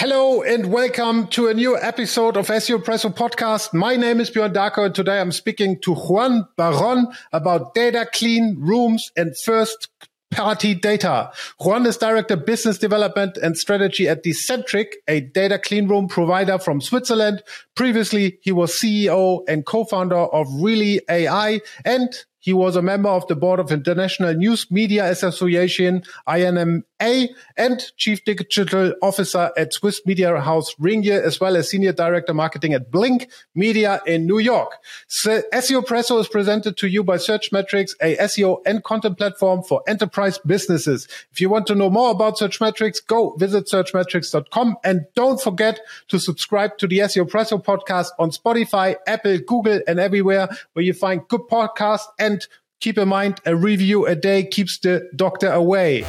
Hello and welcome to a new episode of SEO Presso podcast. My name is Björn Darko and today I'm speaking to Juan Baron about data clean rooms and first party data. Juan is Director Business Development and Strategy at Decentriq, a data clean room provider from Switzerland. Previously, he was CEO and co-founder of Really AI and he was a member of the board of International News Media Association, INMA, and chief digital officer at Swiss media house Ringier, as well as senior director marketing at Blink Media in New York. So SEO Presso is presented to you by Searchmetrics, a SEO and content platform for enterprise businesses. If you want to know more about Searchmetrics, go visit searchmetrics.com and don't forget to subscribe to the SEO Presso podcast on Spotify, Apple, Google, and everywhere where you find good podcasts and keep in mind a review a day keeps the doctor away.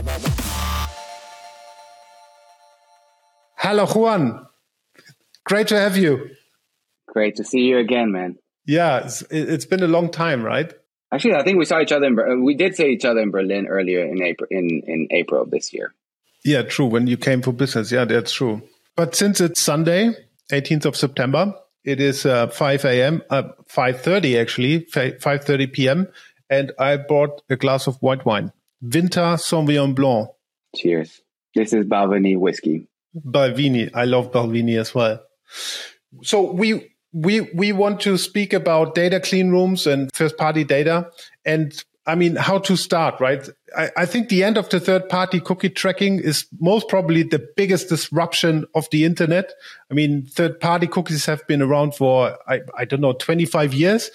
Hello, Juan. Great to have you. Great to see you again, man. Yeah, it's, it's been a long time, right? Actually, I think we saw each other. In, we did see each other in Berlin earlier in April. In in April of this year. Yeah, true. When you came for business, yeah, that's true. But since it's Sunday, 18th of September, it is uh, 5 a.m. Uh, 5:30 actually, 5:30 p.m. And I bought a glass of white wine, Winter Sauvignon Blanc. Cheers. This is Balvenie whiskey. Balvenie. I love Balvenie as well. So we we we want to speak about data clean rooms and first party data and I mean, how to start, right? I, I, think the end of the third party cookie tracking is most probably the biggest disruption of the internet. I mean, third party cookies have been around for, I, I don't know, 25 years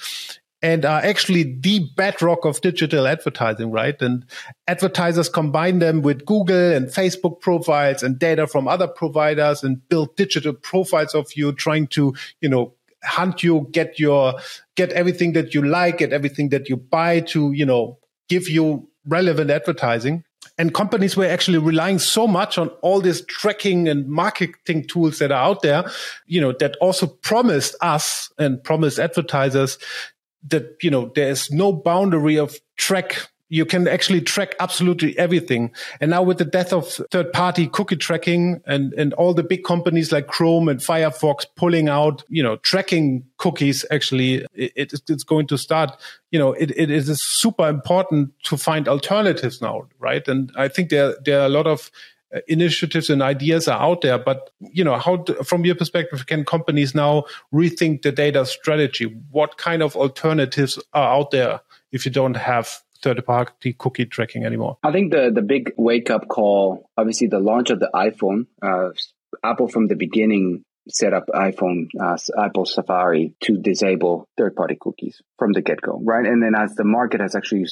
and are actually the bedrock of digital advertising, right? And advertisers combine them with Google and Facebook profiles and data from other providers and build digital profiles of you trying to, you know, hunt you, get your, get everything that you like, get everything that you buy to, you know, give you relevant advertising. And companies were actually relying so much on all these tracking and marketing tools that are out there, you know, that also promised us and promised advertisers that, you know, there's no boundary of track you can actually track absolutely everything. And now with the death of third party cookie tracking and, and all the big companies like Chrome and Firefox pulling out, you know, tracking cookies, actually, it, it's going to start, you know, it, it is super important to find alternatives now, right? And I think there, there are a lot of uh, initiatives and ideas are out there but you know how from your perspective can companies now rethink the data strategy what kind of alternatives are out there if you don't have third party cookie tracking anymore? I think the, the big wake up call, obviously, the launch of the iPhone, uh, Apple from the beginning set up iPhone, uh, Apple Safari to disable third party cookies from the get go, right? And then as the market has actually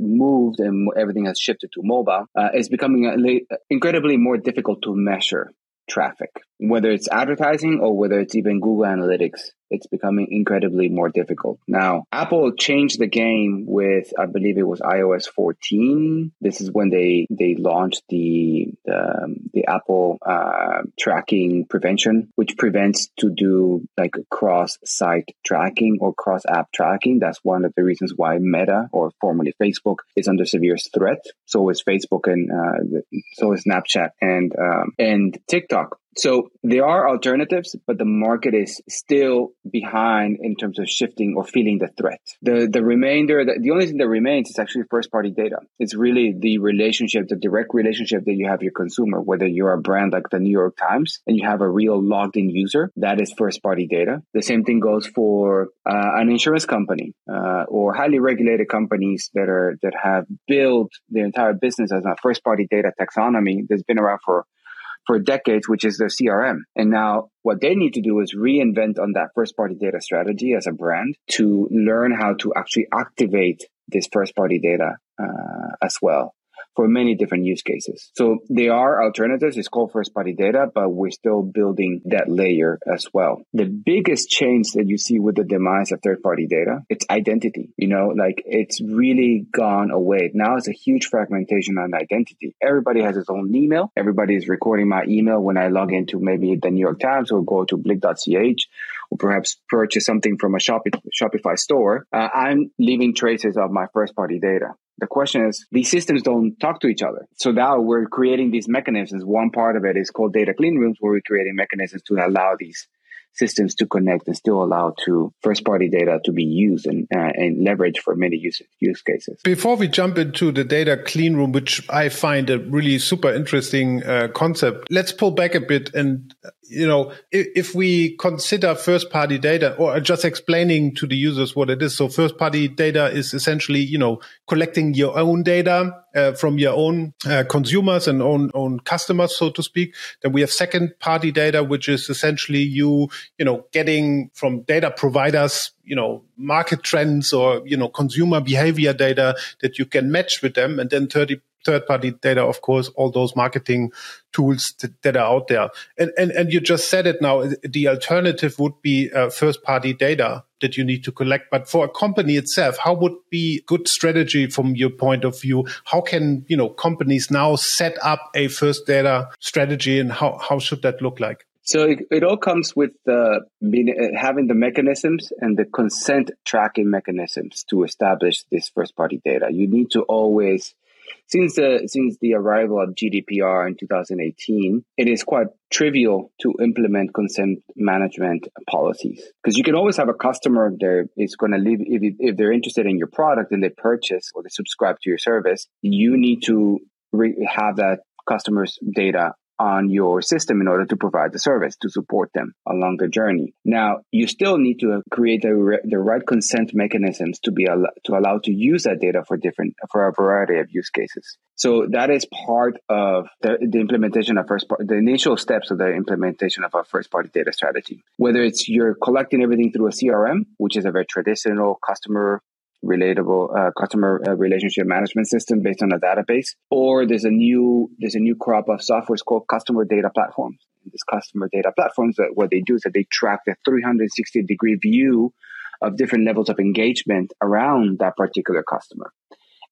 moved and everything has shifted to mobile, uh, it's becoming incredibly more difficult to measure traffic, whether it's advertising or whether it's even Google Analytics it's becoming incredibly more difficult. Now, Apple changed the game with, I believe it was iOS 14. This is when they, they launched the, the, the Apple uh, tracking prevention, which prevents to do like cross site tracking or cross app tracking. That's one of the reasons why Meta or formerly Facebook is under severe threat. So is Facebook and uh, so is Snapchat and um, and TikTok. So there are alternatives, but the market is still behind in terms of shifting or feeling the threat. The the remainder, the, the only thing that remains is actually first party data. It's really the relationship, the direct relationship that you have your consumer, whether you're a brand like the New York Times and you have a real logged in user, that is first party data. The same thing goes for uh, an insurance company uh, or highly regulated companies that are that have built their entire business as a first party data taxonomy that's been around for for decades, which is their CRM. And now what they need to do is reinvent on that first party data strategy as a brand to learn how to actually activate this first party data uh, as well for many different use cases. So there are alternatives. It's called first party data, but we're still building that layer as well. The biggest change that you see with the demise of third party data, it's identity. You know, like it's really gone away. Now it's a huge fragmentation on identity. Everybody has his own email. Everybody is recording my email when I log into maybe the New York Times or go to blick.ch or perhaps purchase something from a Shopify store. Uh, I'm leaving traces of my first party data The question is these systems don't talk to each other. So now we're creating these mechanisms. One part of it is called data clean rooms where we're creating mechanisms to allow these systems to connect and still allow to first party data to be used and, uh, and leveraged for many use, use cases. Before we jump into the data clean room, which I find a really super interesting uh, concept, let's pull back a bit and you know, if, we consider first party data or just explaining to the users what it is. So first party data is essentially, you know, collecting your own data uh, from your own uh, consumers and own, own customers, so to speak. Then we have second party data, which is essentially you, you know, getting from data providers, you know, market trends or, you know, consumer behavior data that you can match with them. And then 30 third party data, of course, all those marketing tools that, are out there. And, and, and you just said it now, the alternative would be uh, first party data that you need to collect. But for a company itself, how would be good strategy from your point of view? How can, you know, companies now set up a first data strategy and how, how should that look like? So it, it all comes with uh, being, uh, having the mechanisms and the consent tracking mechanisms to establish this first party data. You need to always since the since the arrival of GDPR in 2018, it is quite trivial to implement consent management policies because you can always have a customer there is going to leave if, if they're interested in your product and they purchase or they subscribe to your service. You need to re- have that customer's data on your system in order to provide the service to support them along the journey. Now, you still need to create the, re- the right consent mechanisms to be al- to allow to use that data for different for a variety of use cases. So that is part of the, the implementation of first part, the initial steps of the implementation of our first party data strategy. Whether it's you're collecting everything through a CRM, which is a very traditional customer relatable uh, customer uh, relationship management system based on a database or there's a new there's a new crop of softwares called customer data platforms. This customer data platforms that what they do is that they track the 360 degree view of different levels of engagement around that particular customer.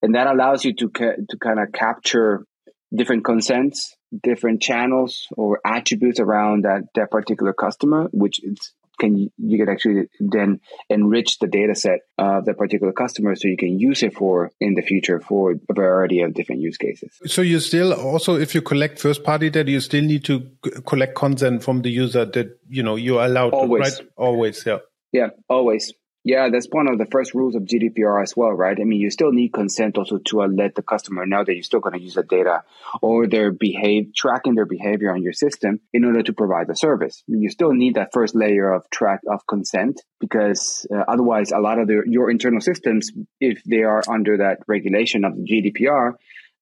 And that allows you to ca- to kind of capture different consents different channels or attributes around that that particular customer which is can you can actually then enrich the data set of the particular customer so you can use it for in the future for a variety of different use cases. So you still also if you collect first party data, you still need to collect consent from the user that you know you're allowed always. to right always yeah. Yeah, always. Yeah, that's one of the first rules of GDPR as well, right? I mean, you still need consent also to uh, let the customer know that you're still going to use the data or their behave, tracking their behavior on your system in order to provide the service. I mean, You still need that first layer of track of consent because uh, otherwise a lot of the, your internal systems, if they are under that regulation of the GDPR,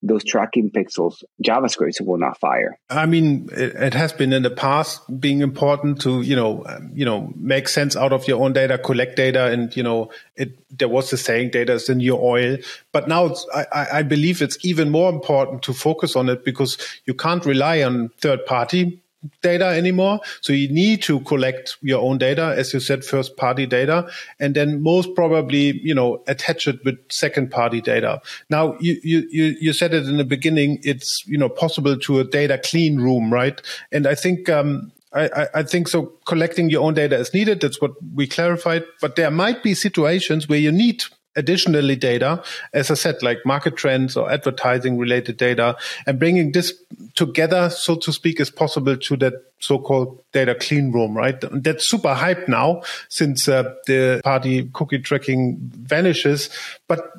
those tracking pixels, JavaScript will not fire. I mean, it, it, has been in the past being important to, you know, you know, make sense out of your own data, collect data. And, you know, it, there was the saying data is in your oil. But now I, I believe it's even more important to focus on it because you can't rely on third party data anymore. So you need to collect your own data, as you said, first party data, and then most probably, you know, attach it with second party data. Now you, you, you said it in the beginning, it's, you know, possible to a data clean room, right? And I think, um, I, I, think so. Collecting your own data is needed. That's what we clarified. But there might be situations where you need additionally data, as I said, like market trends or advertising related data and bringing this together, so to speak, is possible to that so-called data clean room, right? That's super hype now since uh, the party cookie tracking vanishes. But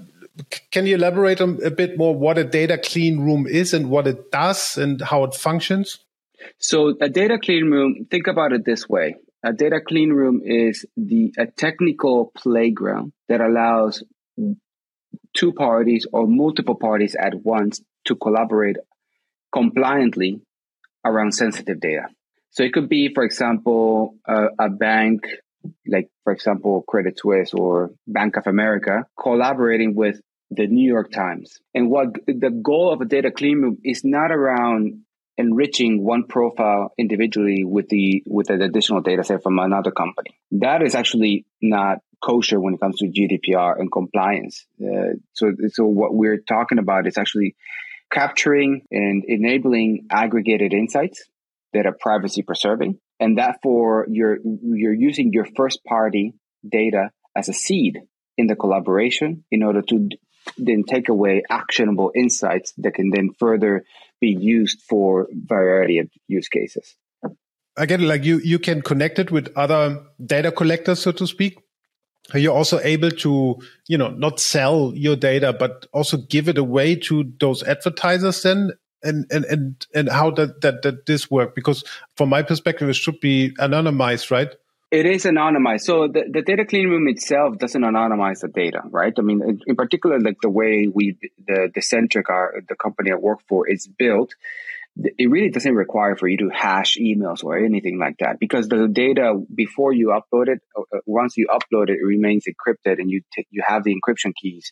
can you elaborate a bit more what a data clean room is and what it does and how it functions? So a data clean room, think about it this way. A data clean room is the a technical playground that allows two parties or multiple parties at once to collaborate compliantly around sensitive data. So it could be, for example, a, bank like, for example, Credit Suisse or Bank of America collaborating with the New York Times. And what the goal of a data clean room is not around enriching one profile individually with the with an additional data set from another company. That is actually not kosher when it comes to GDPR and compliance. Uh, so, so what we're talking about is actually capturing and enabling aggregated insights that are privacy preserving, and that for you're you're using your first party data as a seed in the collaboration in order to then take away actionable insights that can then further be used for variety of use cases. I get it. Like you, you can connect it with other data collectors, so to speak. Are you also able to, you know, not sell your data, but also give it away to those advertisers then? And, and, and, and how that, that, that this work? Because from my perspective, it should be anonymized, right? It is anonymized. So the, the data clean room itself doesn't anonymize the data, right? I mean, in, in particular, like the way we, the, Decentriq, our, the company I work for is built, it really doesn't require for you to hash emails or anything like that because the data before you upload it, uh, uh, once you upload it, it remains encrypted and you t- you have the encryption keys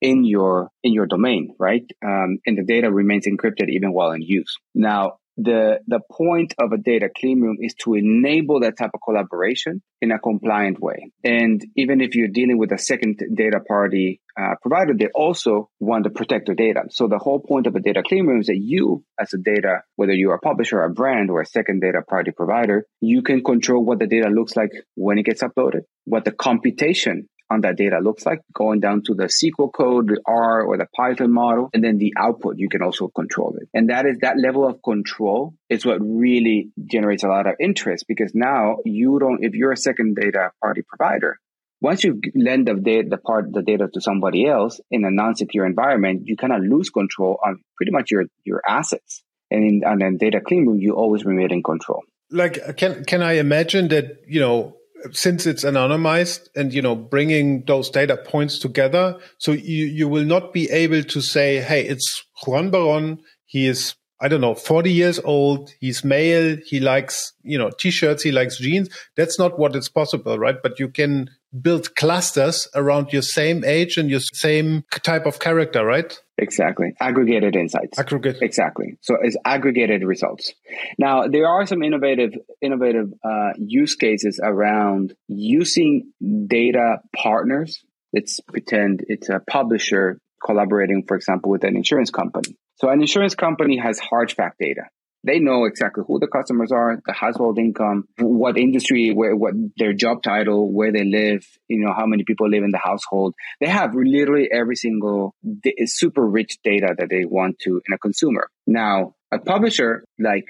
in your in your domain, right? Um, and the data remains encrypted even while in use. Now, the the point of a data clean room is to enable that type of collaboration in a compliant way. And even if you're dealing with a second data party uh, provider, they also want to protect their data. So the whole point of a data clean room is that you, as a data, whether you're a publisher, a brand, or a second data party provider, you can control what the data looks like when it gets uploaded, what the computation on that data looks like, going down to the SQL code, the R or the Python model, and then the output, you can also control it. And that is that level of control is what really generates a lot of interest because now you don't, if you're a second data party provider, once you lend the data, the part the data to somebody else in a non-secure environment, you kind of lose control on pretty much your your assets. And in and in data clean room, you always remain in control. Like, can can I imagine that you know since it's anonymized and you know bringing those data points together so you you will not be able to say hey it's juan baron. He is i don't know 40 years old he's male he likes you know t-shirts he likes jeans that's not what is possible right but you can build clusters around your same age and your same type of character right Exactly. Aggregated insights. Aggregate. Exactly. So it's aggregated results. Now, there are some innovative, innovative uh, use cases around using data partners. Let's pretend it's a publisher collaborating, for example, with an insurance company. So an insurance company has hard fact data. They know exactly who the customers are, the household income, what industry, where, what their job title, where they live, you know, how many people live in the household. They have literally every single super rich data that they want to in a consumer. Now, a publisher like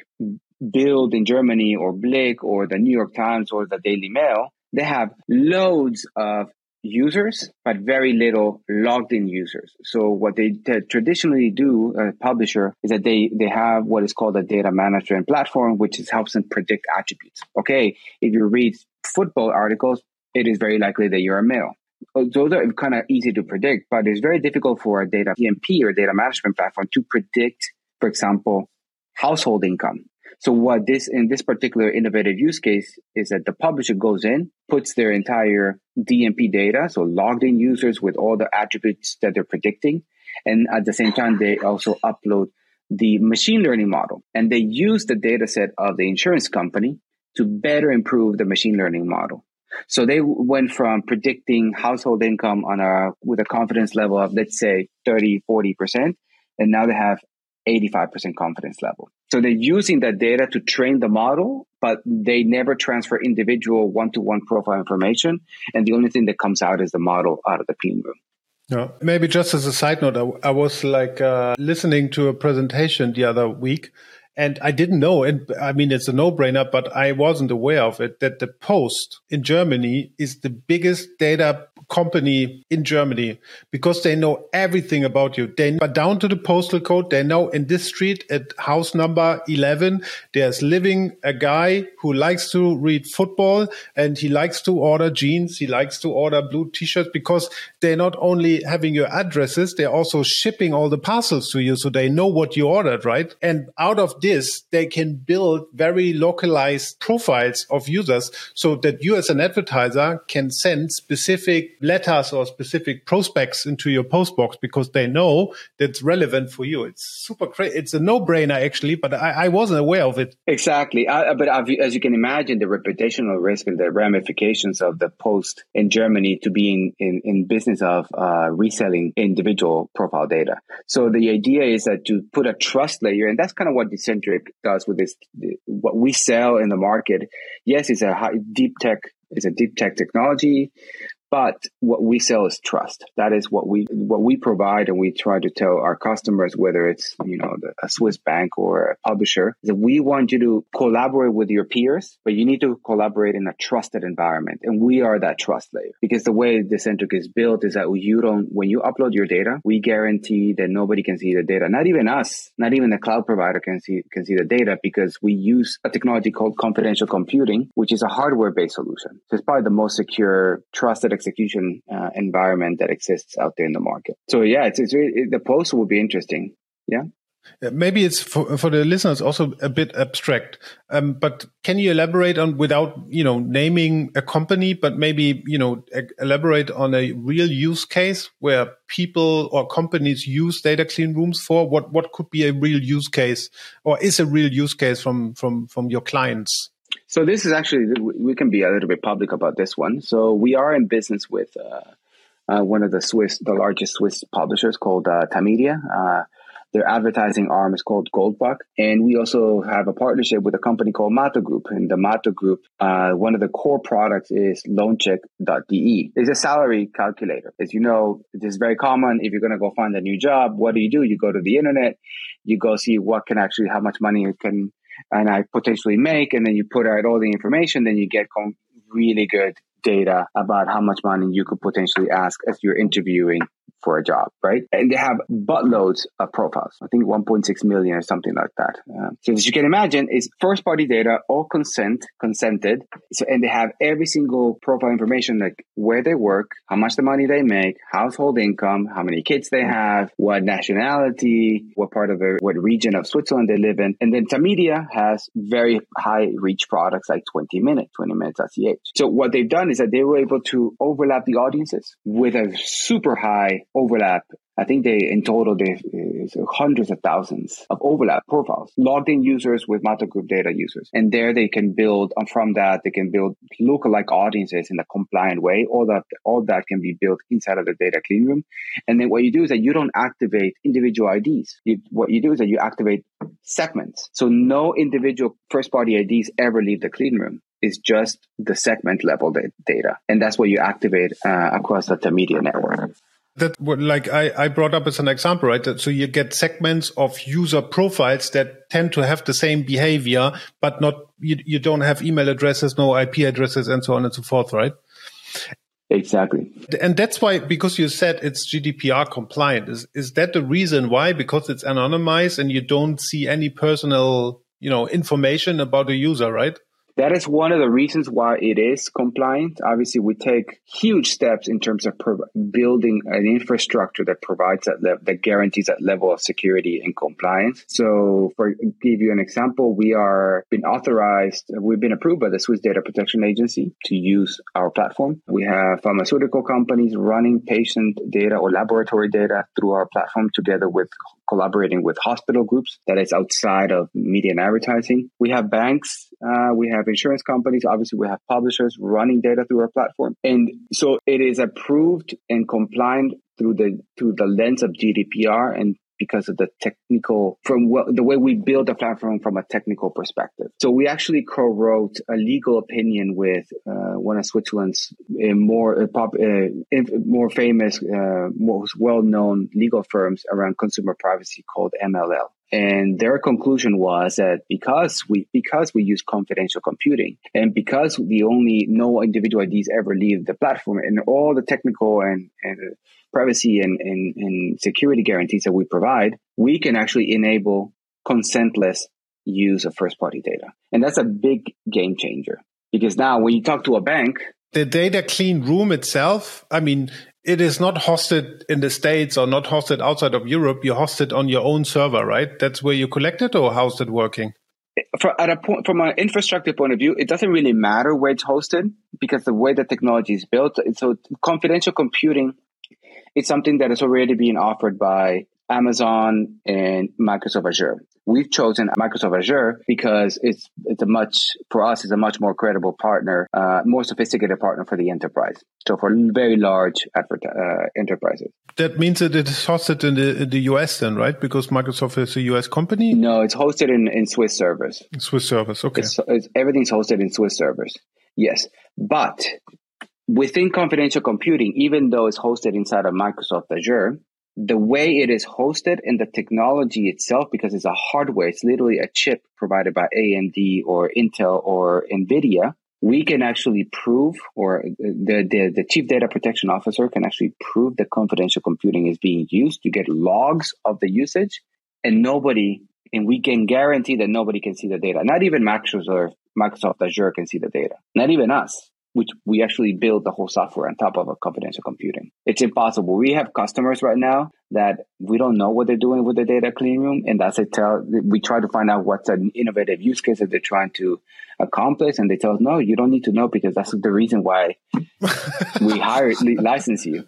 Bild in Germany or Blick or the New York Times or the Daily Mail, they have loads of users, but very little logged in users. So what they t- traditionally do, a publisher, is that they, they have what is called a data management platform, which is, helps them predict attributes. Okay, if you read football articles, it is very likely that you're a male. Those are kind of easy to predict, but it's very difficult for a data DMP or data management platform to predict, for example, household income so what this in this particular innovative use case is that the publisher goes in, puts their entire DMP data, so logged in users with all the attributes that they're predicting, and at the same time they also upload the machine learning model, and they use the data set of the insurance company to better improve the machine learning model. So they went from predicting household income on a with a confidence level of let's say 30, 40%, and now they have 85% confidence level. So they're using that data to train the model, but they never transfer individual one to one profile information. And the only thing that comes out is the model out of the clean room. Yeah. Maybe just as a side note, I, I was like uh, listening to a presentation the other week and I didn't know, and I mean, it's a no brainer, but I wasn't aware of it that the Post in Germany is the biggest data company in Germany because they know everything about you. They are down to the postal code. They know in this street at house number 11, there's living a guy who likes to read football and he likes to order jeans. He likes to order blue t-shirts because they're not only having your addresses, they're also shipping all the parcels to you. So they know what you ordered, right? And out of this, they can build very localized profiles of users so that you as an advertiser can send specific letters or specific prospects into your postbox because they know that's relevant for you. It's super crazy. It's a no brainer actually, but I, I, wasn't aware of it. Exactly. Uh, but as you can imagine, the reputational risk and the ramifications of the post in Germany to being in, in business of uh, reselling individual profile data. So the idea is that to put a trust layer, and that's kind of what Decentriq does with this, what we sell in the market. Yes, it's a high, deep tech, it's a deep tech technology But what we sell is trust. That is what we what we provide, and we try to tell our customers, whether it's you know a Swiss bank or a publisher, that we want you to collaborate with your peers, but you need to collaborate in a trusted environment, and we are that trust layer because the way Decentriq is built is that you don't when you upload your data, we guarantee that nobody can see the data, not even us, not even the cloud provider can see can see the data because we use a technology called confidential computing, which is a hardware based solution. So it's probably the most secure, trusted execution uh, environment that exists out there in the market. So yeah, it's, it's really, the post will be interesting. Yeah. Maybe it's for, for the listeners also a bit abstract, um, but can you elaborate on without you know naming a company, but maybe you know elaborate on a real use case where people or companies use data clean rooms for? What what could be a real use case, or is a real use case from from from your clients? So this is actually we can be a little bit public about this one. So we are in business with uh, uh, one of the Swiss, the largest Swiss publishers called uh, Tamedia. Uh, their advertising arm is called Goldbach, and we also have a partnership with a company called Mato Group. And the Mato Group, uh, one of the core products is Lohncheck.de. It's a salary calculator. As you know, it is very common. If you're going to go find a new job, what do you do? You go to the internet, you go see what can actually, how much money it can and I potentially make, and then you put out all the information, then you get really good data about how much money you could potentially ask as you're interviewing for a job, right? And they have buttloads of profiles. I think 1.6 million or something like that. Uh, so as you can imagine, it's first party data, all consent, consented. So, and they have every single profile information, like where they work, how much the money they make, household income, how many kids they have, what nationality, what part of the, what region of Switzerland they live in. And then Tamedia has very high reach products like 20 minutes, 20 minutes minutes.ch. So what they've done is that they were able to overlap the audiences with a super high overlap. I think they, in total, they hundreds of thousands of overlap profiles, logged in users with Mato Group data users. And there they can build, and from that, they can build lookalike audiences in a compliant way. All that, all that can be built inside of the data clean room. And then what you do is that you don't activate individual IDs. You, what you do is that you activate segments. So no individual first party IDs ever leave the clean room is just the segment level data. And that's what you activate uh, across the media network. That what like I, I brought up as an example, right? So you get segments of user profiles that tend to have the same behavior, but not you, you don't have email addresses, no IP addresses, and so on and so forth, right? Exactly. And that's why, because you said it's GDPR compliant, is, is that the reason why? Because it's anonymized and you don't see any personal, you know, information about the user, right? That is one of the reasons why it is compliant. Obviously, we take huge steps in terms of pro- building an infrastructure that provides that le- that guarantees that level of security and compliance. So, for give you an example, we are been authorized, we've been approved by the Swiss Data Protection Agency to use our platform. We have pharmaceutical companies running patient data or laboratory data through our platform together with collaborating with hospital groups that is outside of media and advertising. We have banks, uh, we have insurance companies, obviously we have publishers running data through our platform. And so it is approved and compliant through the through the lens of GDPR and because of the technical from the way we build the platform from a technical perspective. So we actually co-wrote a legal opinion with uh, one of Switzerland's uh, more uh, pop, uh, more famous, uh, most well-known legal firms around consumer privacy called MLL. And their conclusion was that because we because we use confidential computing and because the only no individual IDs ever leave the platform and all the technical and, and privacy and, and, and security guarantees that we provide, we can actually enable consentless use of first party data. And that's a big game changer because now when you talk to a bank, the data clean room itself, I mean, it is not hosted in the States or not hosted outside of Europe. You host it on your own server, right? That's where you collect it, or how's it working? For, at a point, from an infrastructure point of view, it doesn't really matter where it's hosted because the way the technology is built, so confidential computing, it's something that is already being offered by Amazon and Microsoft Azure. We've chosen Microsoft Azure because it's it's a much for us it's a much more credible partner, uh, more sophisticated partner for the enterprise. So for very large advert, uh, enterprises. That means that it is hosted in the in the US then, right? Because Microsoft is a US company. No, it's hosted in, in Swiss servers. Swiss servers, okay. It's, it's, everything's hosted in Swiss servers. Yes, but within confidential computing, even though it's hosted inside of Microsoft Azure, the way it is hosted and the technology itself, because it's a hardware, it's literally a chip provided by AMD or Intel or NVIDIA, we can actually prove, or the, the, the chief data protection officer can actually prove that confidential computing is being used. You get logs of the usage and nobody, and we can guarantee that nobody can see the data. Not even Microsoft, Microsoft Azure can see the data. Not even us which we actually build the whole software on top of a confidential computing. It's impossible. We have customers right now that we don't know what they're doing with the data clean room. And that's a tell, we try to find out what's an innovative use case that they're trying to accomplish. And they tell us, no, you don't need to know because that's the reason why we hire, license you.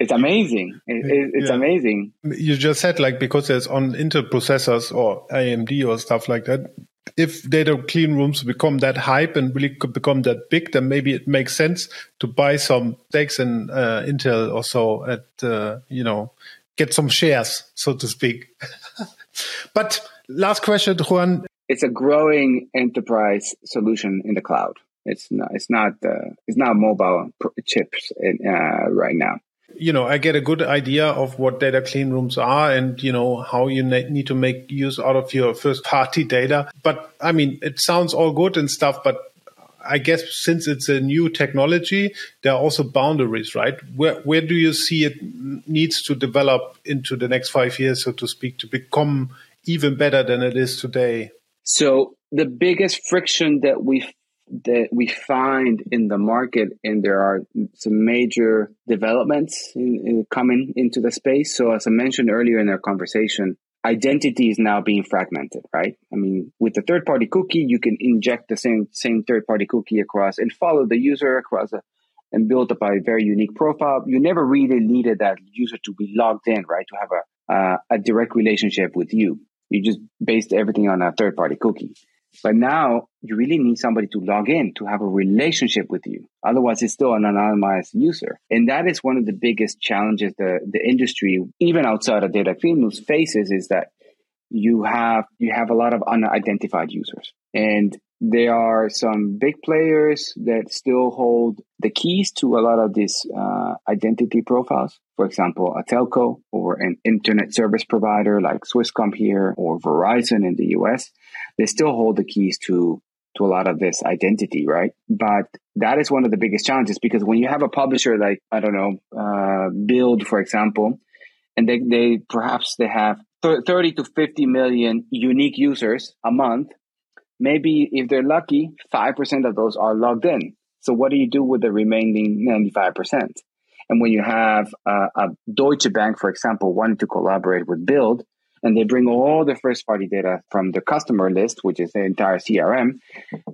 It's amazing. It, it's yeah. amazing. You just said like because there's on Intel processors or AMD or stuff like that, if data clean rooms become that hype and really become that big, then maybe it makes sense to buy some stakes in uh, Intel or so at, uh, you know, get some shares, so to speak. but last question, Juan. It's a growing enterprise solution in the cloud. It's not, it's not, uh, it's not mobile chips in, uh, right now you know, I get a good idea of what data clean rooms are and, you know, how you need to make use out of your first party data. But I mean, it sounds all good and stuff, but I guess since it's a new technology, there are also boundaries, right? Where, where do you see it needs to develop into the next five years, so to speak, to become even better than it is today? So the biggest friction that we that we find in the market, and there are some major developments in, in coming into the space. So, as I mentioned earlier in our conversation, identity is now being fragmented, right? I mean, with the third party cookie, you can inject the same same third party cookie across and follow the user across a, and build up a very unique profile. You never really needed that user to be logged in, right? To have a uh, a direct relationship with you. You just based everything on a third party cookie. But now you really need somebody to log in to have a relationship with you. Otherwise, it's still an anonymized user. And that is one of the biggest challenges the, the industry, even outside of data clean faces is that you have you have a lot of unidentified users. And there are some big players that still hold the keys to a lot of these uh, identity profiles. For example, a telco or an internet service provider like Swisscom here or Verizon in the US. They still hold the keys to to a lot of this identity, right? But that is one of the biggest challenges because when you have a publisher like I don't know, uh, Bild, for example, and they, they perhaps they have 30 to 50 million unique users a month maybe if they're lucky, 5% of those are logged in. So what do you do with the remaining 95%? And when you have uh, a Deutsche Bank, for example, wanting to collaborate with Bild, and they bring all the first party data from the customer list, which is the entire CRM,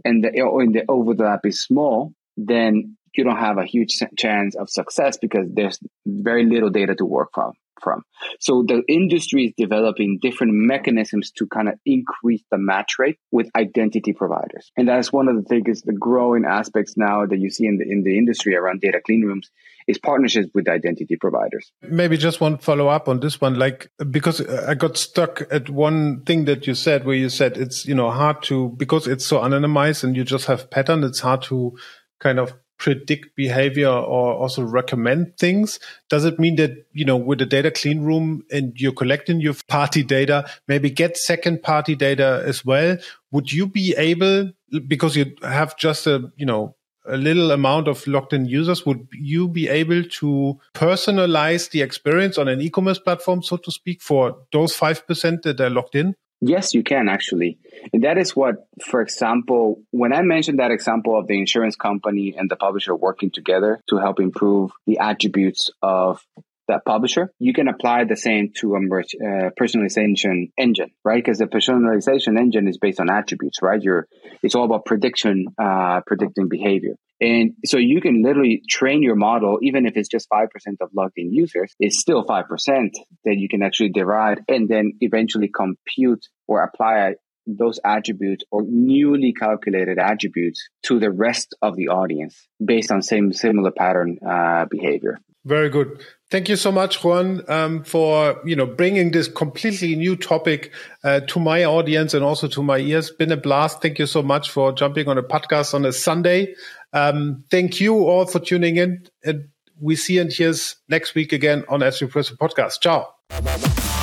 and the, and the overlap is small, then you don't have a huge chance of success because there's very little data to work from from. So the industry is developing different mechanisms to kind of increase the match rate with identity providers. And that's one of the things, the growing aspects now that you see in the, in the industry around data clean rooms is partnerships with identity providers. Maybe just one follow up on this one, like, because uh, I got stuck at one thing that you said where you said it's, you know, hard to, because it's so anonymized and you just have pattern, it's hard to kind of predict behavior or also recommend things? Does it mean that you know with the data clean room and you're collecting your party data maybe get second party data as well? Would you be able because you have just a you know a little amount of logged in users would you be able to personalize the experience on an e-commerce platform so to speak for those 5% that are logged in Yes, you can actually. And that is what, for example, when I mentioned that example of the insurance company and the publisher working together to help improve the attributes of that publisher, you can apply the same to a uh, personalization engine, right? Because the personalization engine is based on attributes, right? You're, it's all about prediction, uh, predicting behavior. And so you can literally train your model, even if it's just 5% of logged in users, it's still 5% that you can actually derive and then eventually compute or apply those attributes or newly calculated attributes to the rest of the audience based on same similar pattern uh, behavior. Very good. Thank you so much, Juan, um, for you know bringing this completely new topic uh, to my audience and also to my ears. Been a blast. Thank you so much for jumping on a podcast on a Sunday. Um, thank you all for tuning in. And we see and hear next week again on Espresso Podcast. Ciao.